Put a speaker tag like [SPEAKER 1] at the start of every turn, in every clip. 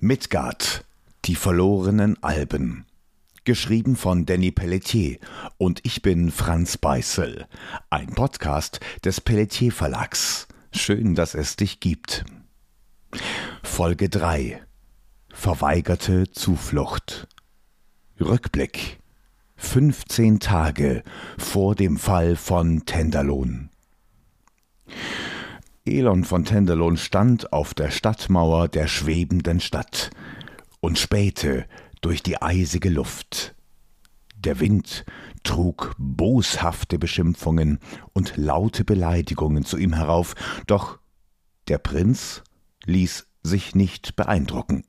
[SPEAKER 1] Midgard, die verlorenen Alben. Geschrieben von Danny Pelletier und ich bin Franz Beißel, ein Podcast des Pelletier Verlags. Schön, dass es dich gibt. Folge 3 Verweigerte Zuflucht. Rückblick 15 Tage vor dem Fall von Tenderlohn. Elon von Tenderlohn stand auf der Stadtmauer der schwebenden Stadt und spähte durch die eisige Luft. Der Wind trug boshafte Beschimpfungen und laute Beleidigungen zu ihm herauf, doch der Prinz ließ sich nicht beeindrucken.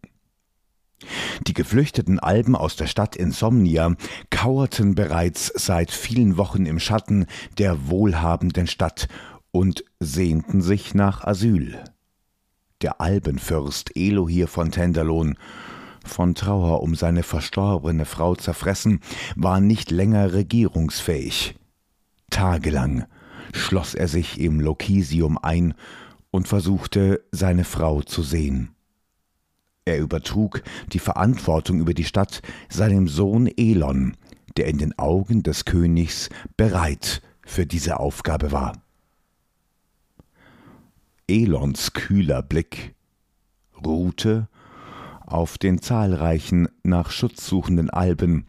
[SPEAKER 1] Die geflüchteten Alben aus der Stadt Insomnia kauerten bereits seit vielen Wochen im Schatten der wohlhabenden Stadt und sehnten sich nach Asyl. Der Albenfürst Elohir von Tenderlohn, von Trauer um seine verstorbene Frau zerfressen, war nicht länger regierungsfähig. Tagelang schloss er sich im Lokisium ein und versuchte, seine Frau zu sehen. Er übertrug die Verantwortung über die Stadt seinem Sohn Elon, der in den Augen des Königs bereit für diese Aufgabe war. Elons kühler Blick ruhte auf den zahlreichen nach Schutz suchenden Alben,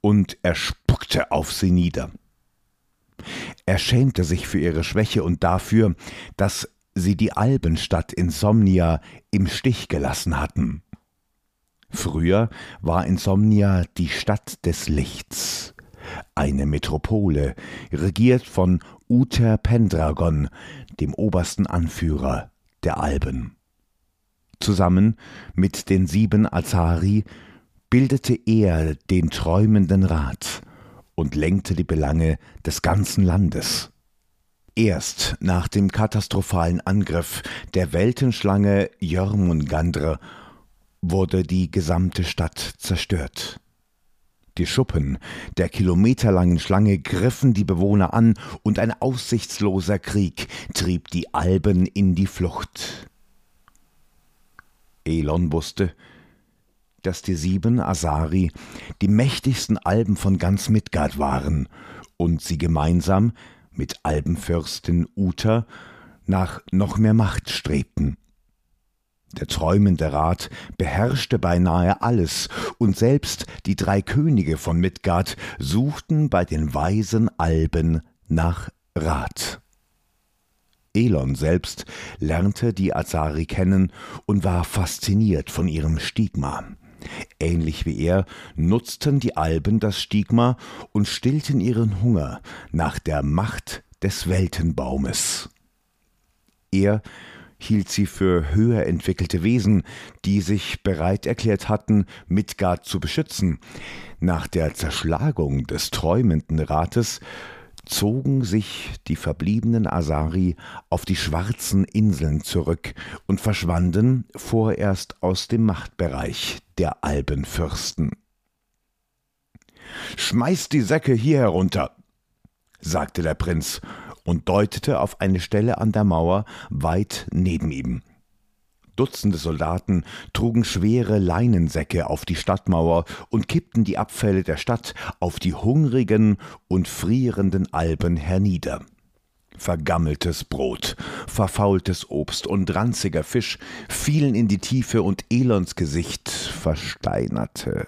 [SPEAKER 1] und er spuckte auf sie nieder. Er schämte sich für ihre Schwäche und dafür, dass sie die Albenstadt Insomnia im Stich gelassen hatten. Früher war Insomnia die Stadt des Lichts, eine Metropole, regiert von Uther Pendragon, dem obersten Anführer der Alben. Zusammen mit den sieben Azari bildete er den träumenden Rat und lenkte die Belange des ganzen Landes. Erst nach dem katastrophalen Angriff der Weltenschlange Jörmungandr wurde die gesamte Stadt zerstört. Die Schuppen der kilometerlangen Schlange griffen die Bewohner an, und ein aussichtsloser Krieg trieb die Alben in die Flucht. Elon wusste, dass die sieben Asari die mächtigsten Alben von ganz Midgard waren und sie gemeinsam mit Albenfürstin Uta nach noch mehr Macht strebten. Der träumende Rat beherrschte beinahe alles, und selbst die drei Könige von Midgard suchten bei den weisen Alben nach Rat. Elon selbst lernte die Azari kennen und war fasziniert von ihrem Stigma. Ähnlich wie er nutzten die Alben das Stigma und stillten ihren Hunger nach der Macht des Weltenbaumes. Er hielt sie für höher entwickelte Wesen, die sich bereit erklärt hatten, Midgard zu beschützen. Nach der Zerschlagung des träumenden Rates zogen sich die verbliebenen Asari auf die schwarzen Inseln zurück und verschwanden vorerst aus dem Machtbereich der Albenfürsten. Schmeißt die Säcke hier herunter, sagte der Prinz und deutete auf eine Stelle an der Mauer weit neben ihm. Dutzende Soldaten trugen schwere Leinensäcke auf die Stadtmauer und kippten die Abfälle der Stadt auf die hungrigen und frierenden Alben hernieder. Vergammeltes Brot, verfaultes Obst und ranziger Fisch fielen in die Tiefe und Elons Gesicht versteinerte.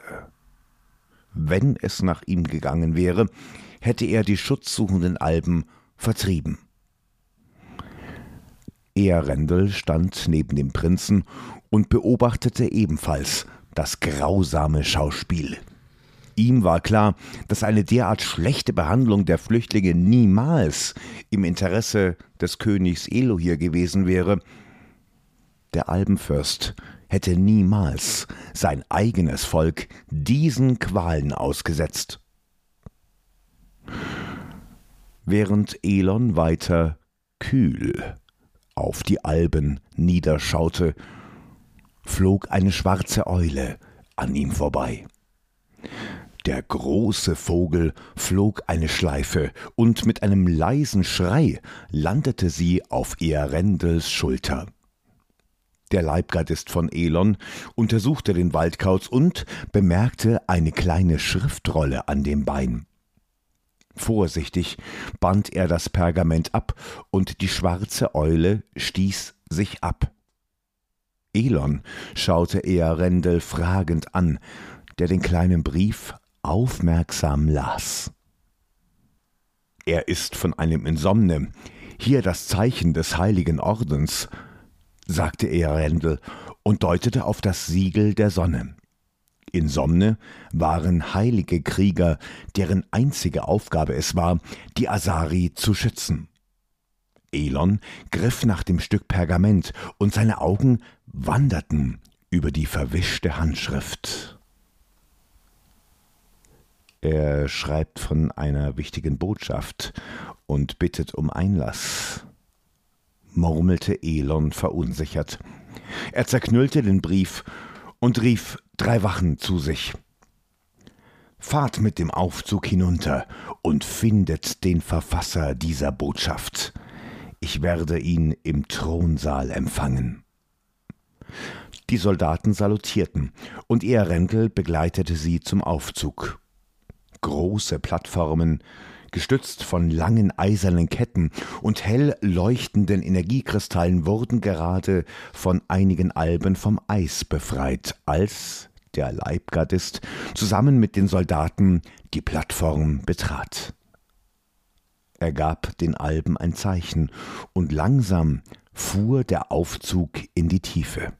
[SPEAKER 1] Wenn es nach ihm gegangen wäre, hätte er die schutzsuchenden Alben vertrieben. Earendel stand neben dem Prinzen und beobachtete ebenfalls das grausame Schauspiel. Ihm war klar, dass eine derart schlechte Behandlung der Flüchtlinge niemals im Interesse des Königs Elohir gewesen wäre. Der Albenfürst hätte niemals sein eigenes Volk diesen Qualen ausgesetzt. Während Elon weiter kühl auf die Alben niederschaute, flog eine schwarze Eule an ihm vorbei. Der große Vogel flog eine Schleife, und mit einem leisen Schrei landete sie auf Earendels Schulter. Der Leibgardist von Elon untersuchte den Waldkauz und bemerkte eine kleine Schriftrolle an dem Bein. Vorsichtig band er das Pergament ab, und die schwarze Eule stieß sich ab. Elon schaute eher Rendel fragend an, der den kleinen Brief aufmerksam las. Er ist von einem Insomne, hier das Zeichen des heiligen Ordens, sagte er Rendel und deutete auf das Siegel der Sonne. Insomne waren heilige Krieger, deren einzige Aufgabe es war, die Asari zu schützen. Elon griff nach dem Stück Pergament und seine Augen wanderten über die verwischte Handschrift. Er schreibt von einer wichtigen Botschaft und bittet um Einlass, murmelte Elon verunsichert. Er zerknüllte den Brief und rief drei Wachen zu sich. Fahrt mit dem Aufzug hinunter und findet den Verfasser dieser Botschaft. Ich werde ihn im Thronsaal empfangen. Die Soldaten salutierten, und Ehrendel begleitete sie zum Aufzug. Große Plattformen, gestützt von langen eisernen Ketten und hell leuchtenden Energiekristallen, wurden gerade von einigen Alben vom Eis befreit, als der Leibgardist zusammen mit den Soldaten die Plattform betrat. Er gab den Alben ein Zeichen, und langsam fuhr der Aufzug in die Tiefe.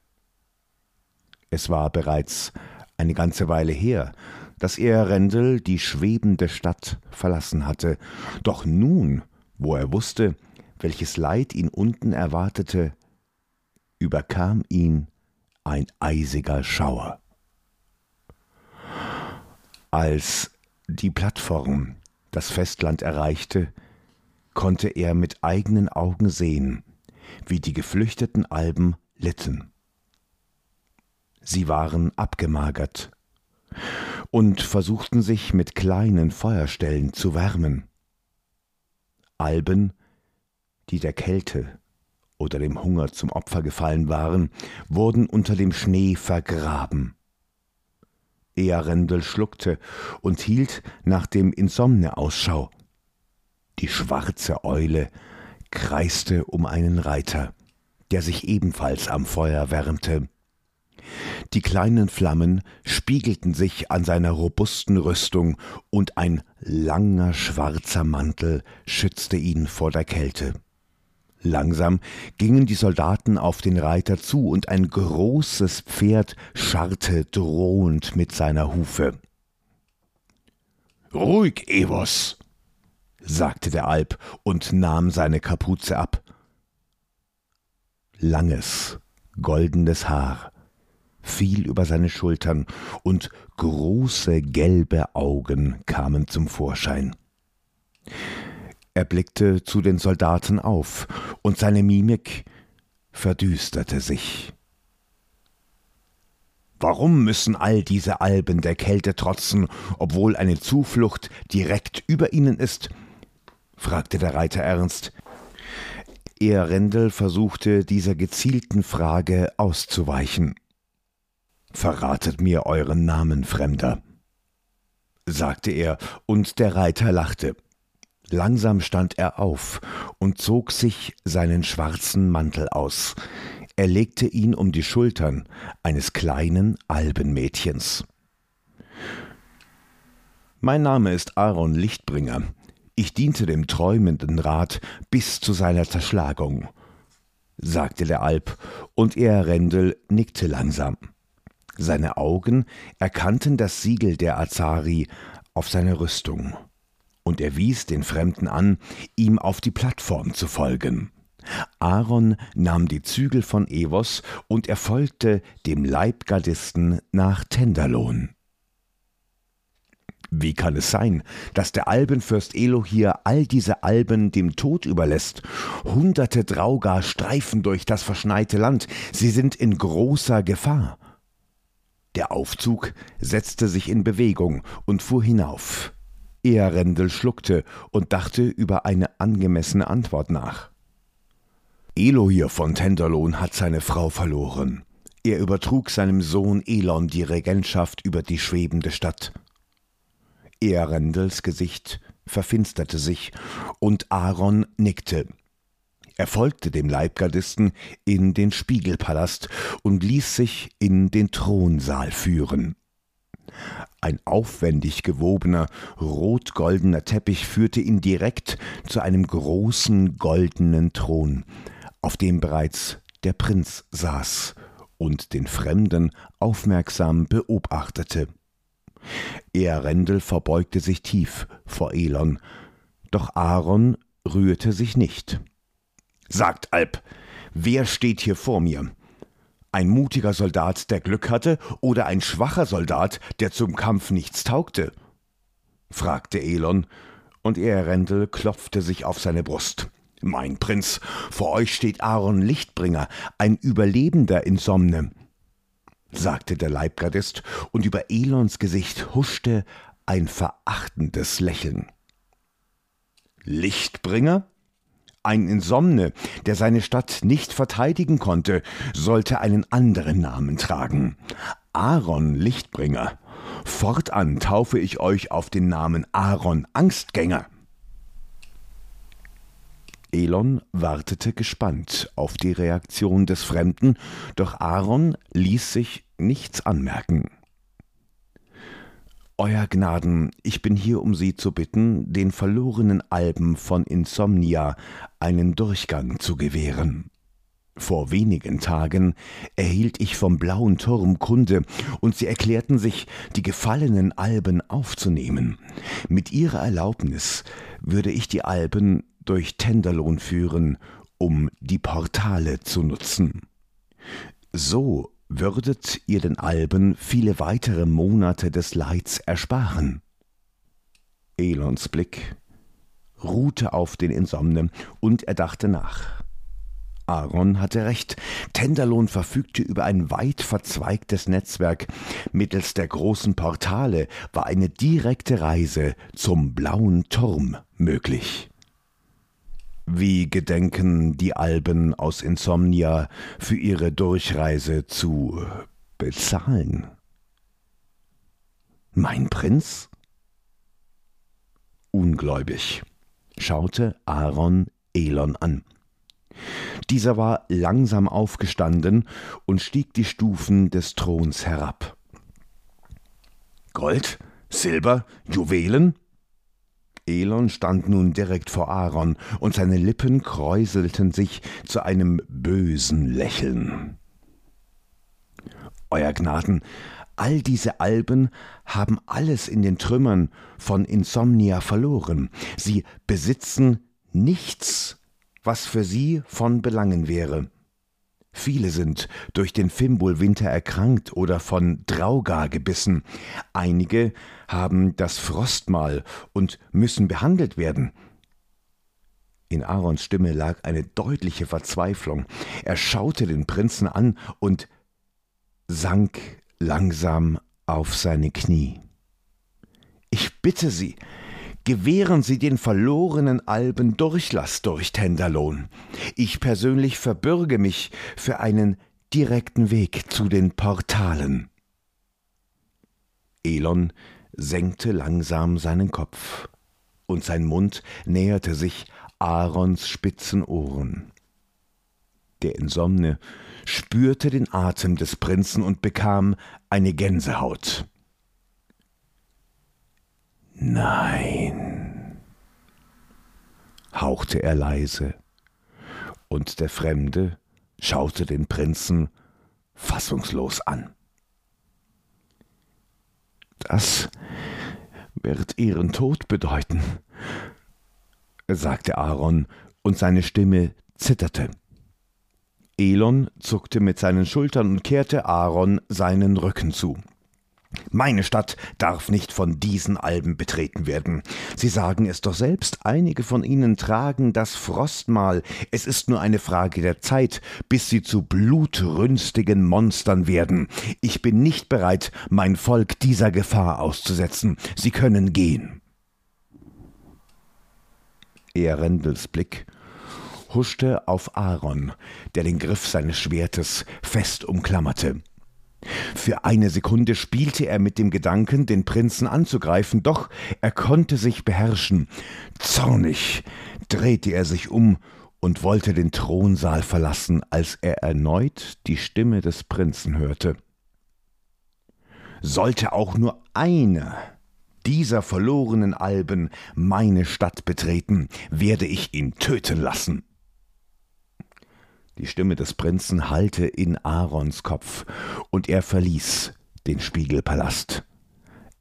[SPEAKER 1] Es war bereits eine ganze Weile her, dass er Rendel die schwebende Stadt verlassen hatte, doch nun, wo er wusste, welches Leid ihn unten erwartete, überkam ihn ein eisiger Schauer. Als die Plattform das Festland erreichte, konnte er mit eigenen Augen sehen, wie die geflüchteten Alben litten. Sie waren abgemagert und versuchten sich mit kleinen Feuerstellen zu wärmen. Alben, die der Kälte oder dem Hunger zum Opfer gefallen waren, wurden unter dem Schnee vergraben. Earendel schluckte und hielt nach dem Insomne Ausschau. Die schwarze Eule kreiste um einen Reiter, der sich ebenfalls am Feuer wärmte. Die kleinen Flammen spiegelten sich an seiner robusten Rüstung, und ein langer schwarzer Mantel schützte ihn vor der Kälte. Langsam gingen die Soldaten auf den Reiter zu, und ein großes Pferd scharrte drohend mit seiner Hufe. Ruhig, Evos, sagte der Alp und nahm seine Kapuze ab. Langes, goldenes Haar fiel über seine Schultern, und große gelbe Augen kamen zum Vorschein. Er blickte zu den Soldaten auf, und seine Mimik verdüsterte sich. Warum müssen all diese Alben der Kälte trotzen, obwohl eine Zuflucht direkt über ihnen ist? fragte der Reiter ernst. Ehrendel versuchte dieser gezielten Frage auszuweichen. Verratet mir euren Namen, Fremder, sagte er, und der Reiter lachte. Langsam stand er auf und zog sich seinen schwarzen Mantel aus. Er legte ihn um die Schultern eines kleinen Albenmädchens. Mein Name ist Aaron Lichtbringer. Ich diente dem träumenden Rat bis zu seiner Zerschlagung, sagte der Alp, und er Rendel nickte langsam. Seine Augen erkannten das Siegel der Azari auf seiner Rüstung, und er wies den Fremden an, ihm auf die Plattform zu folgen. Aaron nahm die Zügel von Evos und er folgte dem Leibgardisten nach Tenderlohn. Wie kann es sein, dass der Albenfürst Elohir all diese Alben dem Tod überlässt? Hunderte Draugar streifen durch das verschneite Land, sie sind in großer Gefahr. Der Aufzug setzte sich in Bewegung und fuhr hinauf. Earendel schluckte und dachte über eine angemessene Antwort nach. Elo hier von Tenderlohn hat seine Frau verloren. Er übertrug seinem Sohn Elon die Regentschaft über die schwebende Stadt. Earendels Gesicht verfinsterte sich, und Aaron nickte. Er folgte dem Leibgardisten in den Spiegelpalast und ließ sich in den Thronsaal führen. Ein aufwendig gewobener, rot-goldener Teppich führte ihn direkt zu einem großen goldenen Thron, auf dem bereits der Prinz saß und den Fremden aufmerksam beobachtete. Earendel verbeugte sich tief vor Elon, doch Aaron rührte sich nicht. Sagt Alp, wer steht hier vor mir? Ein mutiger Soldat, der Glück hatte, oder ein schwacher Soldat, der zum Kampf nichts taugte? fragte Elon, und Earendel klopfte sich auf seine Brust. Mein Prinz, vor euch steht Aaron Lichtbringer, ein Überlebender in Somne sagte der Leibgardist, und über Elons Gesicht huschte ein verachtendes Lächeln. Lichtbringer? Ein Insomne, der seine Stadt nicht verteidigen konnte, sollte einen anderen Namen tragen. Aaron Lichtbringer. Fortan taufe ich euch auf den Namen Aaron Angstgänger. Elon wartete gespannt auf die Reaktion des Fremden, doch Aaron ließ sich nichts anmerken. Euer Gnaden, ich bin hier, um Sie zu bitten, den verlorenen Alben von Insomnia einen Durchgang zu gewähren. Vor wenigen Tagen erhielt ich vom blauen Turm Kunde, und sie erklärten sich, die gefallenen Alben aufzunehmen. Mit ihrer Erlaubnis würde ich die Alben durch Tenderlohn führen, um die Portale zu nutzen. So würdet ihr den Alben viele weitere Monate des Leids ersparen. Elons Blick ruhte auf den Insomnen, und er dachte nach. Aaron hatte recht. Tenderlohn verfügte über ein weit verzweigtes Netzwerk. Mittels der großen Portale war eine direkte Reise zum blauen Turm möglich. Wie gedenken die Alben aus Insomnia für ihre Durchreise zu bezahlen? Mein Prinz? Ungläubig schaute Aaron Elon an. Dieser war langsam aufgestanden und stieg die Stufen des Throns herab. Gold, Silber, Juwelen? Elon stand nun direkt vor Aaron, und seine Lippen kräuselten sich zu einem bösen Lächeln. Euer Gnaden, all diese Alben haben alles in den Trümmern von Insomnia verloren. Sie besitzen nichts, was für sie von Belangen wäre. Viele sind durch den Fimbulwinter erkrankt oder von Draugar gebissen. Einige haben das Frostmal und müssen behandelt werden. In Aarons Stimme lag eine deutliche Verzweiflung. Er schaute den Prinzen an und sank langsam auf seine Knie. Ich bitte Sie, gewähren Sie den verlorenen Alben Durchlass durch Tenderlohn. Ich persönlich verbürge mich für einen direkten Weg zu den Portalen. Elon senkte langsam seinen Kopf, und sein Mund näherte sich Aarons spitzen Ohren. Der Insomne spürte den Atem des Prinzen und bekam eine Gänsehaut. Nein, hauchte er leise, und der Fremde schaute den Prinzen fassungslos an. Das wird ihren Tod bedeuten, sagte Aaron, und seine Stimme zitterte. Elon zuckte mit seinen Schultern und kehrte Aaron seinen Rücken zu. Meine Stadt darf nicht von diesen Alben betreten werden. Sie sagen es doch selbst, einige von ihnen tragen das Frostmal. Es ist nur eine Frage der Zeit, bis sie zu blutrünstigen Monstern werden. Ich bin nicht bereit, mein Volk dieser Gefahr auszusetzen. Sie können gehen. Erendels Blick huschte auf Aaron, der den Griff seines Schwertes fest umklammerte. Für eine Sekunde spielte er mit dem Gedanken, den Prinzen anzugreifen, doch er konnte sich beherrschen. Zornig drehte er sich um und wollte den Thronsaal verlassen, als er erneut die Stimme des Prinzen hörte. Sollte auch nur eine dieser verlorenen Alben meine Stadt betreten, werde ich ihn töten lassen. Die Stimme des Prinzen hallte in Aarons Kopf, und er verließ den Spiegelpalast.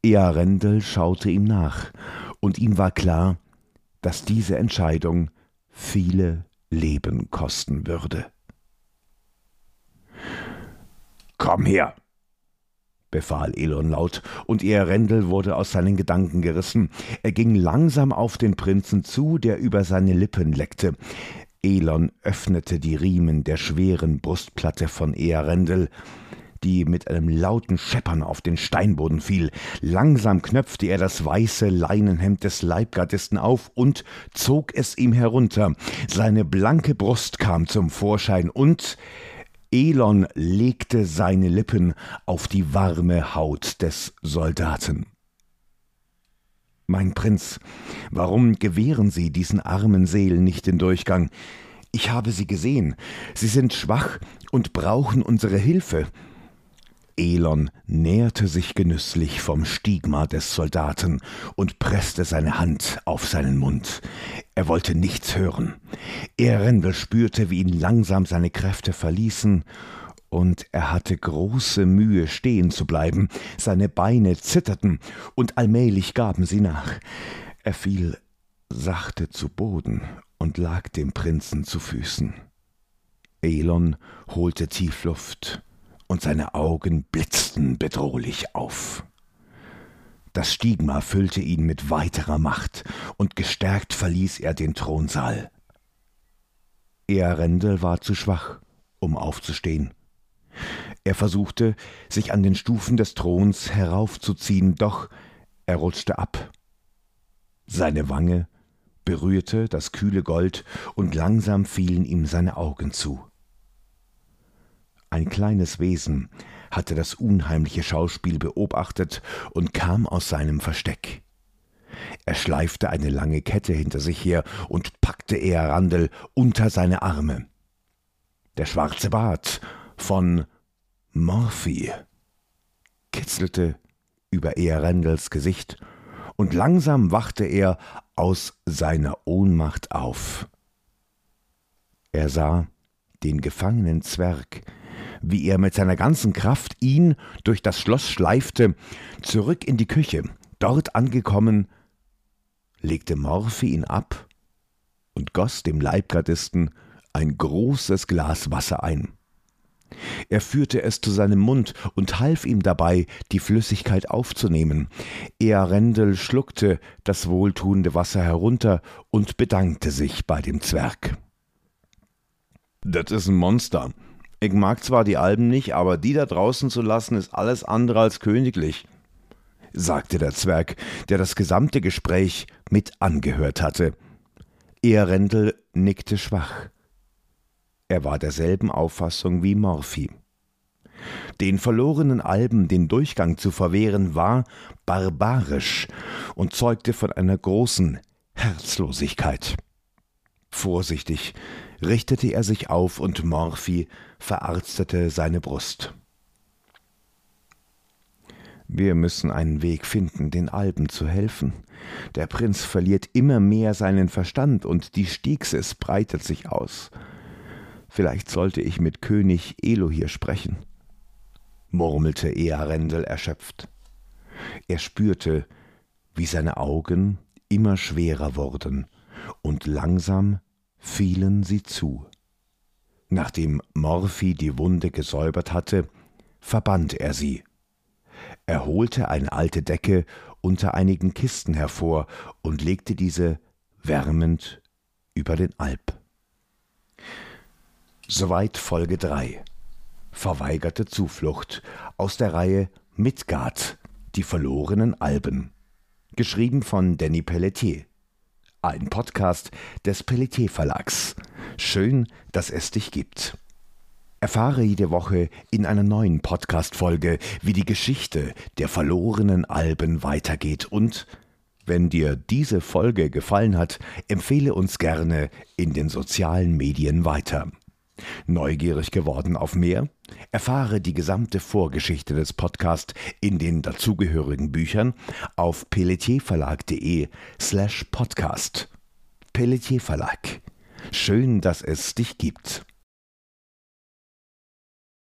[SPEAKER 1] Earendel schaute ihm nach, und ihm war klar, dass diese Entscheidung viele Leben kosten würde. Komm her, befahl Elon laut, und Earendel wurde aus seinen Gedanken gerissen. Er ging langsam auf den Prinzen zu, der über seine Lippen leckte. Elon öffnete die Riemen der schweren Brustplatte von Earendel, die mit einem lauten Scheppern auf den Steinboden fiel. Langsam knöpfte er das weiße Leinenhemd des Leibgardisten auf und zog es ihm herunter. Seine blanke Brust kam zum Vorschein und Elon legte seine Lippen auf die warme Haut des Soldaten. Mein Prinz, warum gewähren Sie diesen armen Seelen nicht den Durchgang? Ich habe sie gesehen. Sie sind schwach und brauchen unsere Hilfe. Elon näherte sich genüsslich vom Stigma des Soldaten und presste seine Hand auf seinen Mund. Er wollte nichts hören. Erendel spürte, wie ihn langsam seine Kräfte verließen und er hatte große Mühe, stehen zu bleiben, seine Beine zitterten, und allmählich gaben sie nach. Er fiel sachte zu Boden und lag dem Prinzen zu Füßen. Elon holte tief Luft, und seine Augen blitzten bedrohlich auf. Das Stigma füllte ihn mit weiterer Macht, und gestärkt verließ er den Thronsaal. Earendel war zu schwach, um aufzustehen. Er versuchte, sich an den Stufen des Throns heraufzuziehen, doch er rutschte ab. Seine Wange berührte das kühle Gold, und langsam fielen ihm seine Augen zu. Ein kleines Wesen hatte das unheimliche Schauspiel beobachtet und kam aus seinem Versteck. Er schleifte eine lange Kette hinter sich her und packte Earandel unter seine Arme. Der schwarze Bart von Morphy kitzelte über Earendels Gesicht, und langsam wachte er aus seiner Ohnmacht auf. Er sah den gefangenen Zwerg, wie er mit seiner ganzen Kraft ihn durch das Schloss schleifte, zurück in die Küche. Dort angekommen, legte Morphy ihn ab und goss dem Leibgardisten ein großes Glas Wasser ein. Er führte es zu seinem Mund und half ihm dabei, die Flüssigkeit aufzunehmen. Earendel schluckte das wohltuende Wasser herunter und bedankte sich bei dem Zwerg. Das ist ein Monster. Ich mag zwar die Alben nicht, aber die da draußen zu lassen, ist alles andere als königlich, sagte der Zwerg, der das gesamte Gespräch mit angehört hatte. Earendel nickte schwach. Er war derselben Auffassung wie Morphy. Den verlorenen Alben den Durchgang zu verwehren war barbarisch und zeugte von einer großen Herzlosigkeit. Vorsichtig richtete er sich auf und Morphy verarztete seine Brust. Wir müssen einen Weg finden, den Alben zu helfen. Der Prinz verliert immer mehr seinen Verstand und die Stiegses breitet sich aus. Vielleicht sollte ich mit König Elohir sprechen, murmelte Earendel erschöpft. Er spürte, wie seine Augen immer schwerer wurden, und langsam fielen sie zu. Nachdem Morphy die Wunde gesäubert hatte, verband er sie. Er holte eine alte Decke unter einigen Kisten hervor und legte diese wärmend über den Alp. Soweit Folge 3. Verweigerte Zuflucht aus der Reihe Midgard, die verlorenen Alben. Geschrieben von Danny Pelletier. ein Podcast des Pelletier Verlags. Schön, dass es dich gibt. Erfahre jede Woche in einer neuen Podcast-Folge, wie die Geschichte der verlorenen Alben weitergeht und wenn dir diese Folge gefallen hat, empfehle uns gerne in den sozialen Medien weiter. Neugierig geworden auf mehr? Erfahre die gesamte Vorgeschichte des Podcasts in den dazugehörigen Büchern auf pelletierverlag.de slash podcast. Pelletier Verlag. Schön, dass es dich gibt.